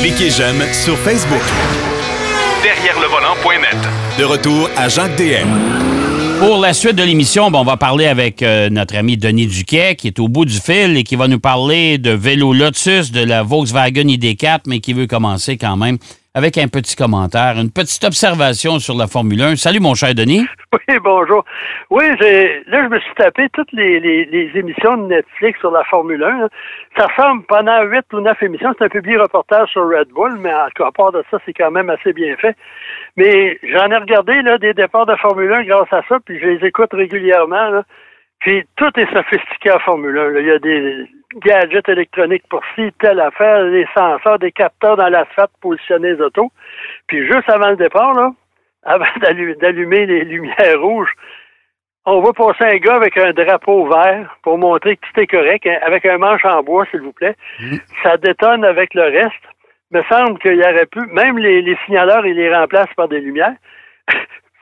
Cliquez j'aime sur Facebook. Derrière le volant.net. De retour à Jacques DM. Pour la suite de l'émission, bon, on va parler avec euh, notre ami Denis Duquet, qui est au bout du fil et qui va nous parler de vélo Lotus, de la Volkswagen ID4, mais qui veut commencer quand même avec un petit commentaire, une petite observation sur la Formule 1. Salut, mon cher Denis. Oui, bonjour. Oui, là, je me suis tapé toutes les, émissions de Netflix sur la Formule 1. Ça ressemble pendant huit ou neuf émissions. C'est un public reportage sur Red Bull, mais à part de ça, c'est quand même assez bien fait. Mais j'en ai regardé là, des départs de Formule 1 grâce à ça, puis je les écoute régulièrement. Puis tout est sophistiqué en Formule 1. Il y a des gadgets électroniques pour ci, telle affaire, des senseurs, des capteurs dans l'asphalte pour positionner les autos. Puis juste avant le départ, là, avant d'allumer les lumières rouges, on va passer un gars avec un drapeau vert pour montrer que tout est correct, hein, avec un manche en bois, s'il vous plaît. Mmh. Ça détonne avec le reste. Il me semble qu'il y aurait pu, même les, les signaleurs, ils les remplacent par des lumières.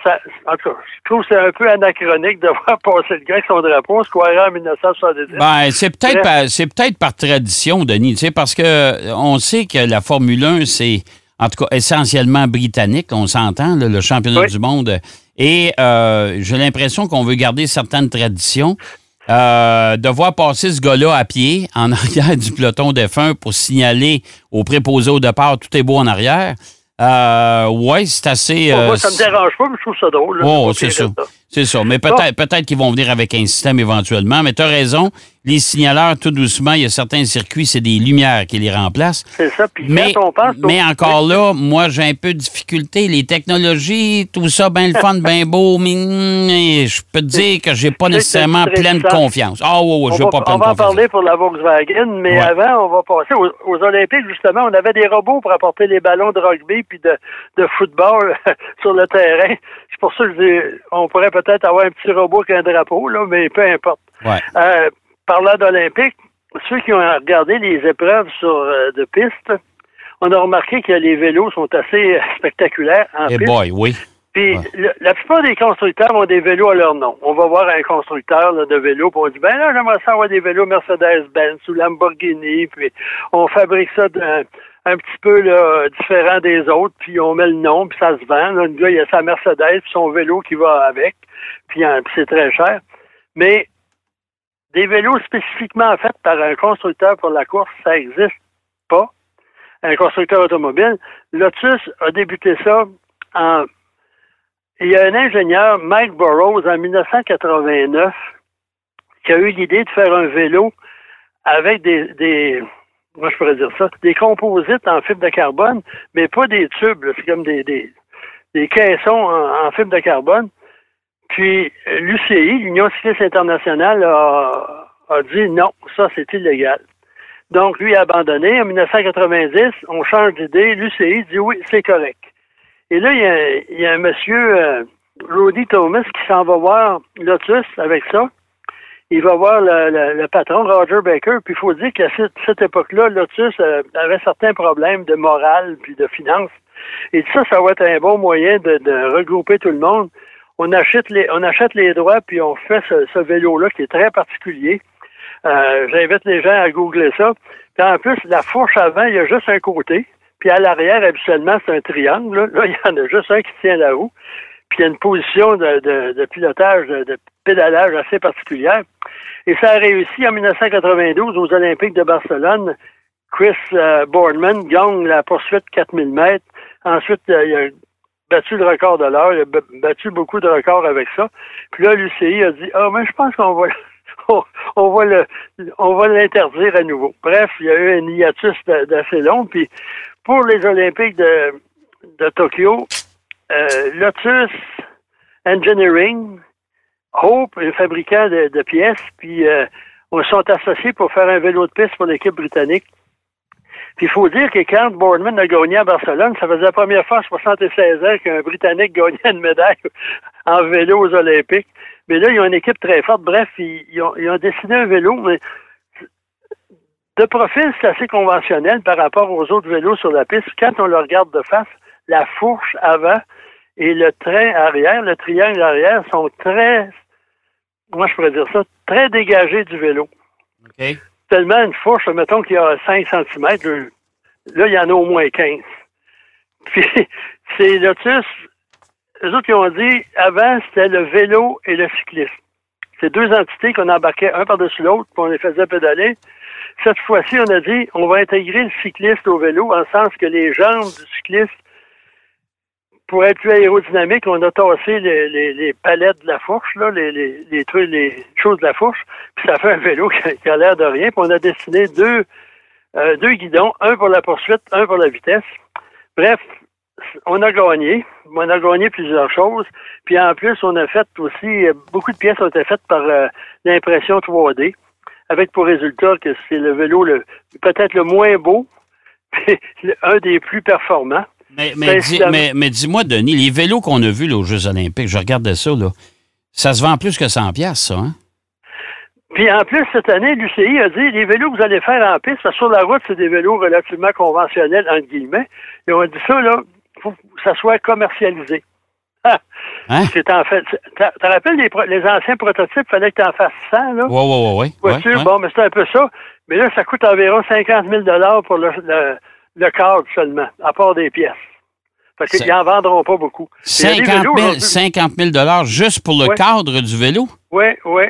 en tout cas, je trouve que c'est un peu anachronique de voir passer le gars avec son drapeau, se croirait en 1970. Ben, c'est peut-être par, c'est peut-être par tradition, Denis, tu sais, parce que euh, on sait que la Formule 1, c'est en tout cas essentiellement britannique, on s'entend, le championnat du monde. Et euh, j'ai l'impression qu'on veut garder certaines traditions. Euh, de voir passer ce gars-là à pied en arrière du peloton F1 pour signaler au préposé au départ tout est beau en arrière. Euh, oui, c'est assez. moi, ça me dérange pas, mais je trouve ça drôle. Oh, c'est ça. C'est ça. Mais peut-être peut-être qu'ils vont venir avec un système éventuellement. Mais tu as raison. Les signaleurs, tout doucement, il y a certains circuits, c'est des lumières qui les remplacent. C'est ça. Puis mais, on pense, mais encore là, moi, j'ai un peu de difficulté. Les technologies, tout ça, bien le fun, bien beau, mais je peux te dire que j'ai pas nécessairement pleine confiance. Ah oui, oui, je pas pleine confiance. On va en parler pour la Volkswagen, mais avant, on va passer aux, Olympiques, justement. On avait des robots pour apporter les ballons de rugby puis de, de football sur le terrain. C'est pour ça que je dis, on pourrait peut-être avoir un petit robot avec un drapeau, là, mais peu importe. Euh, parlant d'Olympique, ceux qui ont regardé les épreuves sur euh, de piste, on a remarqué que les vélos sont assez euh, spectaculaires en eh boy, oui. Puis la plupart des constructeurs ont des vélos à leur nom. On va voir un constructeur de vélos, puis on dit ben là, j'aimerais ça avoir des vélos Mercedes-Benz ou Lamborghini, puis on fabrique ça un petit peu différent des autres, puis on met le nom, puis ça se vend. Là, le gars, il a sa Mercedes, puis son vélo qui va avec, puis, hein, c'est très cher. Mais des vélos spécifiquement faits par un constructeur pour la course, ça n'existe pas. Un constructeur automobile. Lotus a débuté ça en... Il y a un ingénieur, Mike Burroughs, en 1989, qui a eu l'idée de faire un vélo avec des moi je pourrais dire ça, des composites en fibre de carbone, mais pas des tubes, c'est comme des, caissons en, fibre de carbone. Puis l'UCI, l'Union cycliste internationale, a, dit non, ça c'est illégal. Donc lui a abandonné. En 1990, on change d'idée. L'UCI dit oui, c'est correct. Et là, il y a, il y a un monsieur, euh, Rudy Thomas, qui s'en va voir Lotus avec ça il va voir le, patron, Roger Baker, puis il faut dire qu'à cette, cette époque-là, Lotus euh, avait certains problèmes de morale puis de finances. Et ça, ça va être un bon moyen de, regrouper tout le monde. On achète les, on achète les droits, puis on fait ce, vélo-là qui est très particulier. Euh, j'invite les gens à googler ça. Puis en plus, la fourche avant, il y a juste un côté. Puis à l'arrière, habituellement, c'est un triangle. Là. il y en a juste un qui tient roue. Puis il y a une position de, pilotage, de, pédalage assez particulière. Et ça a réussi en 1992 aux Olympiques de Barcelone. Chris euh, Boardman gagne la poursuite 4000 mètres. Ensuite, il a battu le record de l'heure. Il a battu beaucoup de records avec ça. Puis là, l'UCI a dit, ah, mais je pense qu'on va, on va on va l'interdire à nouveau. Bref, il y a eu un hiatus d'assez long. Puis pour les Olympiques de Tokyo, euh, Lotus Engineering, Hope, un fabricant de, pièces, puis euh, on sont associés pour faire un vélo de piste pour l'équipe britannique. Puis il faut dire que quand Boardman a gagné à Barcelone, ça faisait la première fois en 76 ans qu'un Britannique gagnait une médaille en vélo aux Olympiques. Mais là, ils ont une équipe très forte. Bref, ils, ont, ils ont dessiné un vélo, mais de profil, c'est assez conventionnel par rapport aux autres vélos sur la piste. Quand on le regarde de face, la fourche avant, et le train arrière, le triangle arrière sont très, moi je pourrais dire ça, très dégagés du vélo. Tellement une fourche, mettons qu'il y a 5 cm, Là, il y en a au moins 15. Puis, c'est Lotus, eux autres qui ont dit, avant, c'était le vélo et le cyclisme. C'est deux entités qu'on embarquait un par-dessus l'autre, puis on les faisait pédaler. Cette fois-ci, on a dit, on va intégrer le cycliste au vélo, en sens que les jambes du cycliste, pour être plus aérodynamique, on a tassé les, les, palettes de la fourche, là, les, les, trucs, les choses de la fourche, puis ça fait un vélo qui a, l'air de rien. Puis on a dessiné deux, euh, deux guidons, un pour la poursuite, un pour la vitesse. Bref, on a gagné. On a gagné plusieurs choses. Puis en plus, on a fait aussi, beaucoup de pièces ont été faites par euh, l'impression 3D, avec pour résultat que c'est le vélo le peut-être le moins beau, un des plus performants. Mais, mais, dis, moi Denis, les vélos qu'on a vus aux Jeux olympiques, je regardais ça, là, ça se vend plus que 100 pièces ça, hein? Puis en plus, cette année, l'UCI a dit les vélos que vous allez faire en piste, sur la route, c'est des vélos relativement conventionnels, entre guillemets. Et on a dit ça, là, faut que ça soit commercialisé. Hein? C'est en fait. Tu te rappelles les, les, anciens prototypes, il fallait que tu en fasses 100, là? Oui, oui, oui. Bon, mais c'est un peu ça. Mais là, ça coûte environ 50 000 pour le, le, cadre seulement, à part des pièces. Parce qu'ils n'en vendront pas beaucoup. 50 000, juste pour le cadre du vélo? Oui, oui.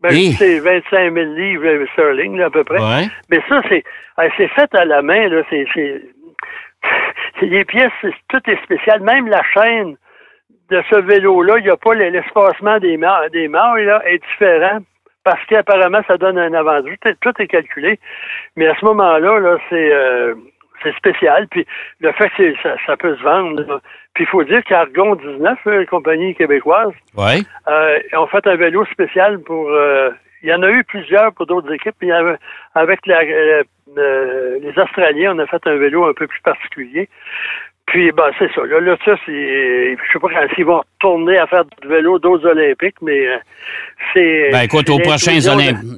Ben, c'est 25 000 livres sterling, à peu près. Mais ça, c'est fait à la main. Là, c'est les pièces, tout est spécial. Même la chaîne de ce vélo-là, il n'y a pas l'espacement des mailles, des mailles là, est différent parce qu'apparemment, ça donne un avantage. Tout est, calculé. Mais à ce moment-là, là, c'est euh, spécial. Puis le fait que ça, peut se vendre. Puis il faut dire qu'Argon 19, une compagnie québécoise, ouais. euh, ont fait un vélo spécial pour. Euh, il y en a eu plusieurs pour d'autres équipes. Puis avec la, euh, les Australiens, on a fait un vélo un peu plus particulier. Puis, ben, c'est ça. Là, là ça, c'est. Je sais pas quand ils vont retourner à faire du vélo d'autres Olympiques, mais euh, c'est. Ben, écoute, aux prochains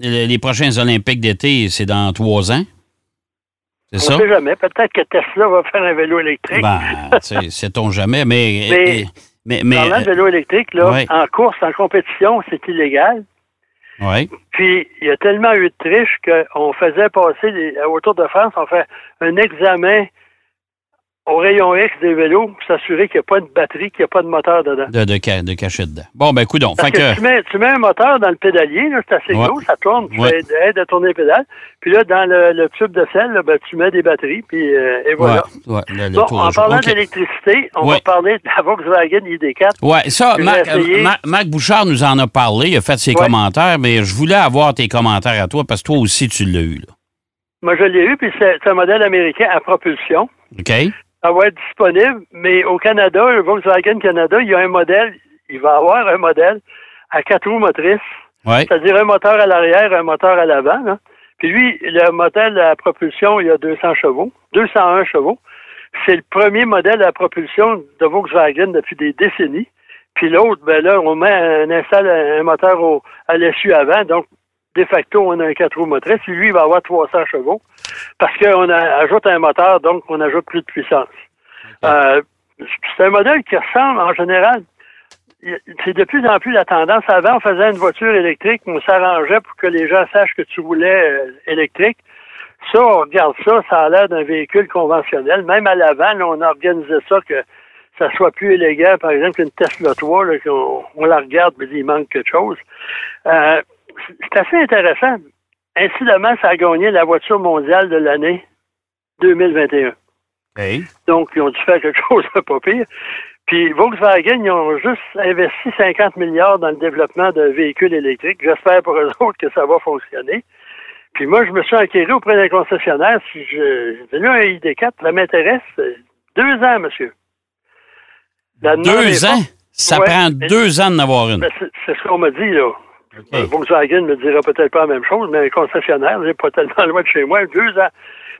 les prochains Olympiques d'été, c'est dans trois ans. Ça? On ne sait jamais. Peut-être que Tesla va faire un vélo électrique. Ben, sait-on jamais, mais. mais, mais, mais, parlant de vélo électrique, là, en course, en compétition, c'est illégal. Oui. Puis, il y a tellement eu de triche qu'on faisait passer, au Tour de France, on fait un examen au rayon X des vélos pour s'assurer qu'il n'y a pas de batterie, qu'il n'y a pas de moteur dedans. De, de, dedans. Bon, ben, coup donc. tu, mets, tu mets un moteur dans le pédalier, c'est assez gros, ça tourne, tu ouais. fais à tourner les pédales. Puis là, dans le, tube de sel, ben, tu mets des batteries, puis euh, et voilà. Ouais, le, bon, en parlant d'électricité, on va parler de la Volkswagen ID4. Oui, ça, Marc, Bouchard nous en a parlé, il a fait ses commentaires, mais je voulais avoir tes commentaires à toi, parce que toi aussi, tu l'as eu. Là. Moi, je l'ai eu, puis c'est un modèle américain à propulsion. OK ça va être disponible, mais au Canada, le Volkswagen Canada, il y a un modèle, il va avoir un modèle à quatre roues motrices. C'est-à-dire un moteur à l'arrière, un moteur à l'avant. Puis lui, le modèle à propulsion, il y a 200 chevaux, 201 chevaux. C'est le premier modèle à propulsion de Volkswagen depuis des décennies. Puis l'autre, ben là, on met, on installe un moteur au, à l'essuie avant, donc de facto, on a un 4 roues motrices. Lui, il va avoir 300 chevaux parce qu'on ajoute un moteur, donc on ajoute plus de puissance. Euh, c'est un modèle qui ressemble en général. C'est de plus en plus la tendance. Avant, on faisait une voiture électrique, on s'arrangeait pour que les gens sachent que tu voulais euh, électrique. Ça, on regarde ça, ça a l'air d'un véhicule conventionnel. Même à l'avant, on a organisé ça que ça soit plus élégant. Par exemple, une Tesla 3, là, on, la regarde, mais il manque quelque chose. Euh, c'est assez intéressant. Incidemment, ça a gagné la voiture mondiale de l'année 2021. Donc, ils ont dû faire quelque chose de pas pire. Puis Volkswagen, ils ont juste investi 50 milliards dans le développement de véhicules électriques. J'espère pour eux autres que ça va fonctionner. Puis moi, je me suis enquéré auprès d'un concessionnaire. Si j'ai là un ID4, ça m'intéresse. Deux ans, monsieur. deux ans? Ça prend deux ans d'en avoir une. Ben, c'est ce qu'on m'a dit, là. Euh, Volkswagen me dira peut-être pas la même chose, mais un concessionnaire, n'est pas tellement loin de chez moi, deux ans.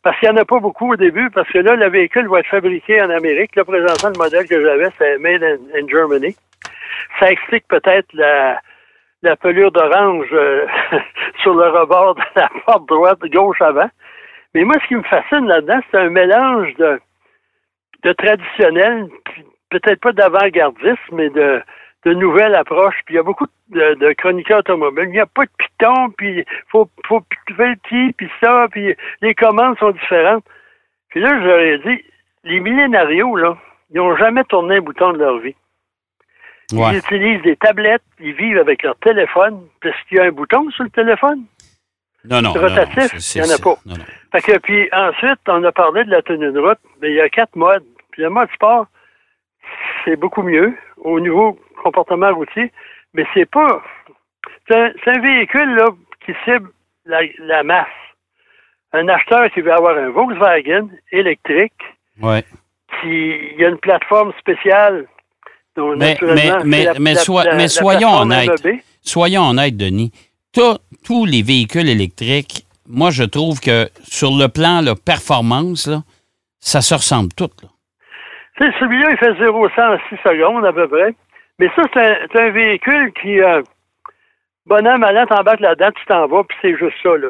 Parce qu'il n'y en a pas beaucoup au début, parce que là, le véhicule va être fabriqué en Amérique. Là, présentement, le modèle que j'avais, c'est Made in, Germany. Ça explique peut-être la, la pelure d'orange euh, sur le rebord de la porte droite, gauche avant. Mais moi, ce qui me fascine là-dedans, c'est un mélange de, de traditionnel, peut-être pas d'avant-gardisme, mais de, de nouvelles approches. Puis il y a beaucoup de, de chroniqueurs automobiles. Il n'y a pas de piton, puis il faut, faut petit, puis ça, puis les commandes sont différentes. Puis là, je leur ai dit, les millénarios, là, ils n'ont jamais tourné un bouton de leur vie. Ils utilisent des tablettes, ils vivent avec leur téléphone. Est-ce qu'il y a un bouton sur le téléphone? Non, non. Rotatif, il n'y en a pas. Fait que, puis ensuite, on a parlé de la tenue de route, mais il y a quatre modes. Puis le mode sport, c'est beaucoup mieux au niveau comportement routier, mais c'est pas. C'est un, véhicule là, qui cible la, masse. Un acheteur qui veut avoir un Volkswagen électrique, ouais. qui il y a une plateforme spéciale. mais, mais, mais, soyons honnêtes. Soyons honnêtes, Denis. Tous les véhicules électriques, moi, je trouve que sur le plan de performance, là, ça se ressemble tout. Celui-là, il fait 0 en 6 secondes à peu près. Mais ça, c'est un, véhicule qui, euh, bonhomme, allant t'embarques là-dedans, tu t'en vas, puis c'est juste ça. Là.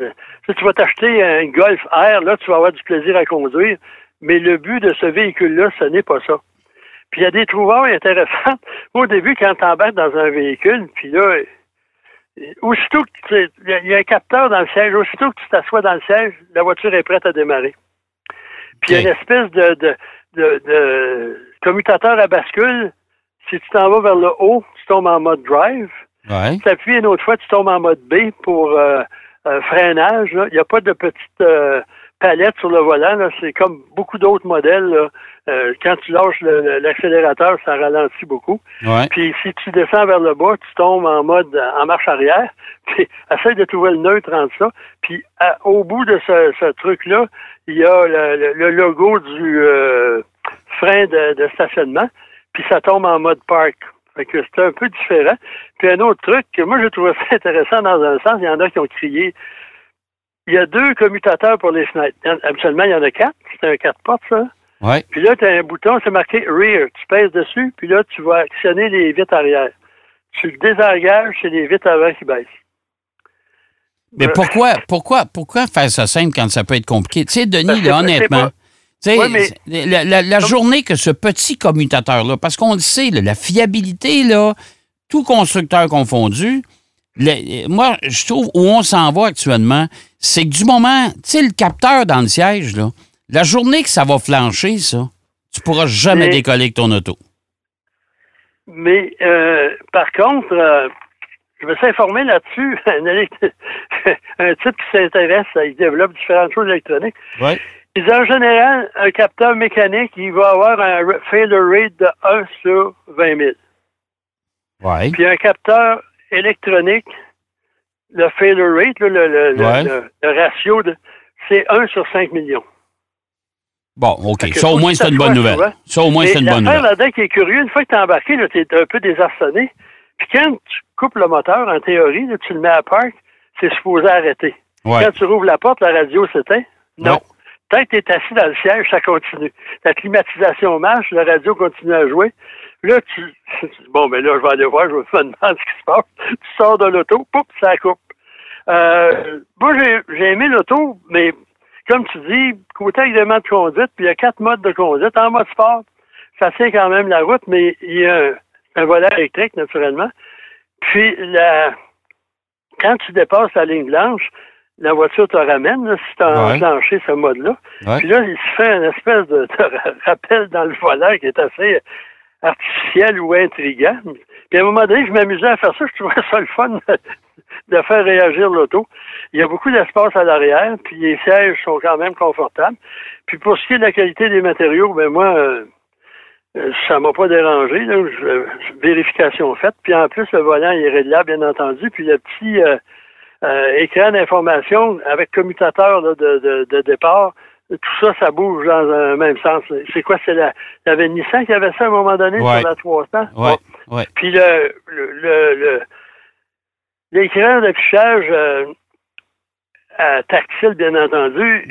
Euh, si tu vas t'acheter un Golf R, là, tu vas avoir du plaisir à conduire. Mais le but de ce véhicule-là, ce n'est pas ça. Puis il y a des trouvailles intéressantes. Au début, quand tu embarques dans un véhicule, puis là, aussitôt que il y a un capteur dans le siège, aussitôt que tu t'assois dans le siège, la voiture est prête à démarrer. Puis il y a une espèce de, de, de, commutateur à bascule. Si tu t'en vas vers le haut, tu tombes en mode drive. Ouais. Tu appuies une autre fois, tu tombes en mode B pour euh, euh, freinage. Il n'y a pas de petite euh, palette sur le volant. C'est comme beaucoup d'autres modèles. quand tu lâches l'accélérateur, ça ralentit beaucoup. Puis si tu descends vers le bas, tu tombes en mode en marche arrière. Puis essaye de trouver le neutre entre ça. Puis au bout de ce, truc-là, il y a le, logo du frein de stationnement. Puis ça tombe en mode park. Fait que c'est un peu différent. Puis un autre truc que moi, je trouve ça intéressant dans un sens, il y en a qui ont crié. Il y a deux commutateurs pour les fenêtres. Habituellement, il y en a quatre. C'est un quatre portes, ça. Ouais. Puis là, tu as un bouton, c'est marqué Rear. Tu pèses dessus, puis là, tu vas actionner les vitres arrière. Tu le désengages, c'est les vitres avant qui baissent. Mais euh, pourquoi, pourquoi, pourquoi faire ça simple quand ça peut être compliqué? Tu sais, Denis, honnêtement, la, journée que ce petit commutateur-là, parce qu'on le sait, la fiabilité, là, tout constructeur confondu, moi, je trouve où on s'en va actuellement, c'est que du moment, tu sais, le capteur dans le siège, là, la journée que ça va flancher, ça, tu pourras jamais décoller avec ton auto. Mais, euh, par contre, euh, je me suis informé là-dessus. un, type qui s'intéresse, il développe différentes choses électroniques. Ouais. En général, un capteur mécanique, il va avoir un failure rate de 1 sur 20 000. Ouais. Puis un capteur électronique, le failure rate, le, ratio, c'est 1 sur 5 millions. Bon, OK. Ça, au moins, c'est une bonne nouvelle. Ça, au moins, c'est une bonne nouvelle. là-dedans qui est curieux, une fois que tu es embarqué, tu es un peu désarçonné. Puis quand tu coupes le moteur, en théorie, tu le mets à park, c'est supposé arrêter. Quand tu rouvres la porte, la radio s'éteint. Non. Quand tu es assis dans le siège, ça continue. La climatisation marche, la radio continue à jouer. Là, tu. Bon, mais là, je vais aller voir, je vais me demander ce qui se passe. Tu sors de l'auto, poup, ça coupe. Euh, moi, j'ai aimé l'auto, mais comme tu dis, côté agrément de conduite, puis il y a quatre modes de conduite. En mode sport, ça tient quand même la route, mais il y a un, volant électrique, naturellement. Puis, la, quand tu dépasses la ligne blanche, la voiture te ramène, si tu as enclenché ce mode-là. Puis là, il se fait une espèce de, rappel dans le volant qui est assez artificiel ou intriguant. Puis à un moment donné, je m'amusais à faire ça. Je trouvais ça le fun de faire réagir l'auto. Il y a beaucoup d'espace à l'arrière, puis les sièges sont quand même confortables. Puis pour ce qui est de la qualité des matériaux, ben moi, euh, euh, ça m'a pas dérangé. Là. vérification faite. Puis en plus, le volant est réglable, bien entendu. Puis le petit... Euh, euh, écran d'information avec commutateur de, départ, tout ça, ça bouge dans un même sens. C'est quoi? C'est la, il y avait Nissan qui avait ça à un moment donné sur la 300. Ouais, ouais. Puis le, le, l'écran d'affichage euh, tactile, bien entendu,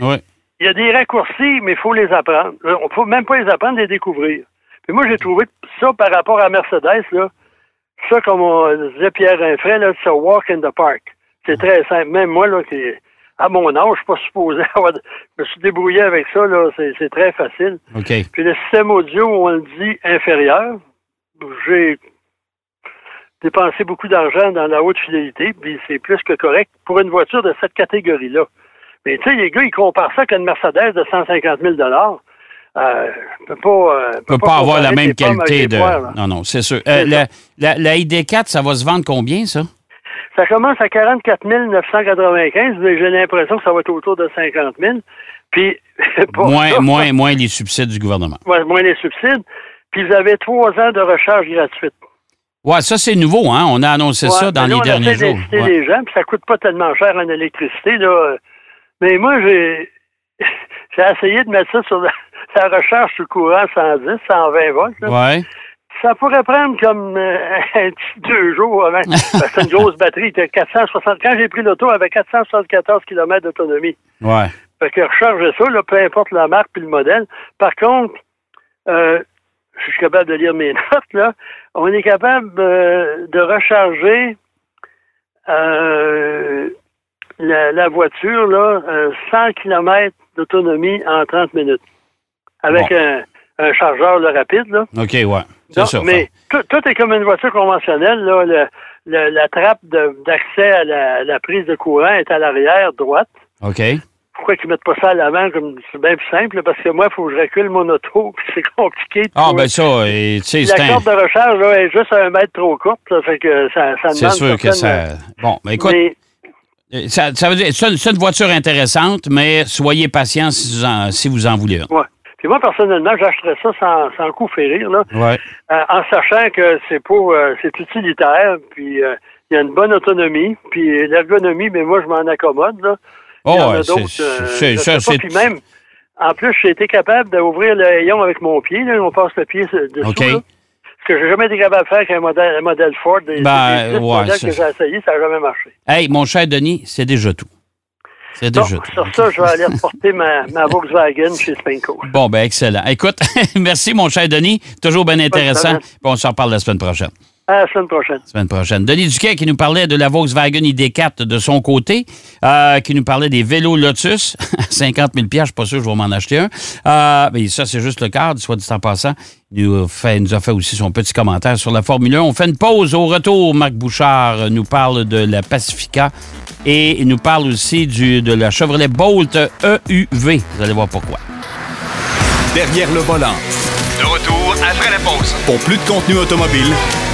il y a des raccourcis, mais il faut les apprendre. On ne faut même pas les apprendre, les découvrir. Puis moi, j'ai trouvé ça par rapport à Mercedes, là, ça, comme on disait Pierre Rinfray, là, c'est walk in the park. C'est très simple. Même moi, là, qui, à mon âge, je suis pas supposé avoir... Je me suis débrouillé avec ça, là. C'est très facile. Puis le système audio, on le dit inférieur. J'ai dépensé beaucoup d'argent dans la haute fidélité, puis c'est plus que correct pour une voiture de cette catégorie-là. Mais tu sais, les gars, ils comparent ça qu'une Mercedes de 150 000 euh, peut pas, euh, peut, pas, avoir la même qualité de. non, non, c'est sûr. Euh, la, la, ID4, ça va se vendre combien, ça? Ça commence à 44 995, mais j'ai l'impression que ça va être autour de 50 000. Puis, moins, moins, moins les subsides du gouvernement. Ouais, moins les subsides. Puis, vous avez trois ans de recharge gratuite. Oui, ça, c'est nouveau, hein? On a annoncé ça dans les derniers jours. Ouais. les gens, puis ça coûte pas tellement cher en électricité, là. Mais moi, j'ai, essayé de mettre ça sur la, recharge sur courant 110, 120 volts. Ouais. Ça pourrait prendre comme euh, un petit deux jours avant. c'est une grosse batterie. 460. Quand j'ai pris l'auto, avec 474 km d'autonomie. Ouais. Fait que recharger ça, là, peu importe la marque puis le modèle. Par contre, euh, je suis capable de lire mes notes, là. On est capable euh, de recharger euh, la, voiture, là, 100 km d'autonomie en 30 minutes. Avec un, chargeur rapide, là. OK, ouais. Ça. Mais tout, est comme une voiture conventionnelle, là. la trappe d'accès à la, la, prise de courant est à l'arrière droite. OK pourquoi ils mettent pas ça à l'avant c'est bien plus simple parce que moi il faut que je recule mon auto puis c'est compliqué ah ben ça tu sais la corde de recharge là, est juste à un mètre trop courte ça fait que ça, ça c'est sûr que ça bon mais écoute euh, ça, ça, veut dire c'est une voiture intéressante mais soyez patient si vous en, si vous en voulez puis moi personnellement j'achèterais ça sans, sans coup férir là ouais. Euh, en sachant que c'est pour euh, c'est utilitaire puis il y a une bonne autonomie puis l'ergonomie mais moi je m'en accommode là Oh, c'est ça. C'est Puis même, en plus, j'ai été capable d'ouvrir le rayon avec mon pied. Là, on passe le pied dessous. OK. Là. Ce que j'ai jamais été capable de faire avec un modèle, un modèle Ford. Des, ben, ouais, que j'ai essayé, ça n'a jamais marché. Hey, mon cher Denis, c'est déjà tout. C'est déjà tout. Sur ça, je vais aller reporter ma, ma, Volkswagen chez Spenco. Bon, ben excellent. Écoute, merci, mon cher Denis. Toujours bien intéressant. Bon, on s'en reparle la semaine prochaine. À la semaine prochaine. Semaine prochaine. Denis Duquet qui nous parlait de la Volkswagen ID4 de son côté, euh, qui nous parlait des vélos Lotus. 50 000 je ne suis pas sûr que je vais m'en acheter un. Euh, mais ça, c'est juste le cadre, soit dit en passant. Il nous, fait, nous a fait aussi son petit commentaire sur la Formule 1. On fait une pause. Au retour, Marc Bouchard nous parle de la Pacifica et il nous parle aussi du, de la Chevrolet Bolt EUV. Vous allez voir pourquoi. Derrière le volant. De retour après la pause. Pour plus de contenu automobile,